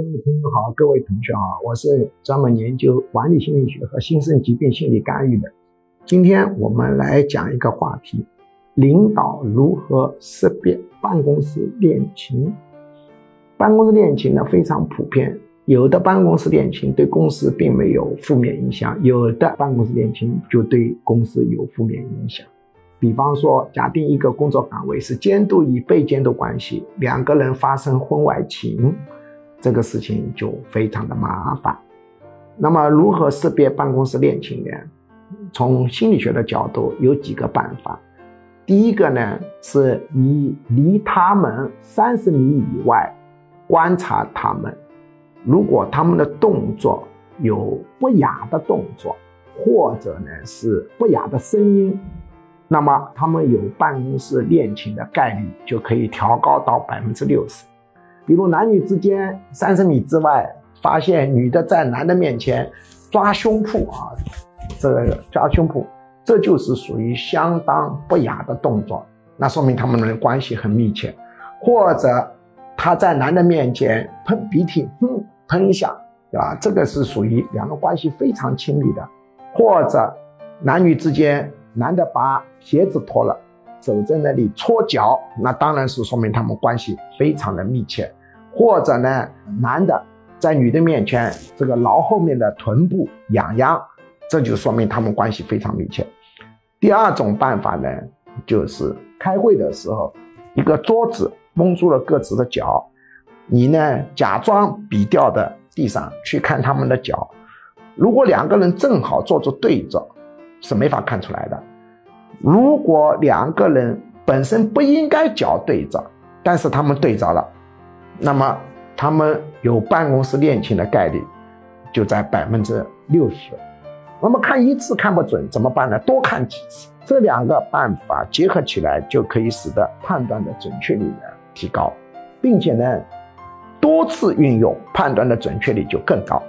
各位朋友好，各位同学好，我是专门研究管理心理学和新生疾病心理干预的。今天我们来讲一个话题：领导如何识别办公室恋情。办公室恋情呢非常普遍，有的办公室恋情对公司并没有负面影响，有的办公室恋情就对公司有负面影响。比方说，假定一个工作岗位是监督与被监督关系，两个人发生婚外情。这个事情就非常的麻烦。那么，如何识别办公室恋情呢？从心理学的角度，有几个办法。第一个呢，是你离他们三十米以外观察他们，如果他们的动作有不雅的动作，或者呢是不雅的声音，那么他们有办公室恋情的概率就可以调高到百分之六十。比如男女之间三十米之外，发现女的在男的面前抓胸脯啊，这个抓胸脯，这就是属于相当不雅的动作，那说明他们的关系很密切。或者他在男的面前喷鼻涕，哼，喷一下，对吧？这个是属于两个关系非常亲密的。或者男女之间，男的把鞋子脱了，走在那里搓脚，那当然是说明他们关系非常的密切。或者呢，男的在女的面前，这个挠后面的臀部痒痒，这就说明他们关系非常密切。第二种办法呢，就是开会的时候，一个桌子蒙住了各自的脚，你呢假装笔掉的地上去看他们的脚，如果两个人正好坐着对着，是没法看出来的。如果两个人本身不应该脚对着，但是他们对着了。那么他们有办公室恋情的概率就在百分之六十。那么看一次看不准怎么办呢？多看几次，这两个办法结合起来就可以使得判断的准确率呢提高，并且呢多次运用判断的准确率就更高。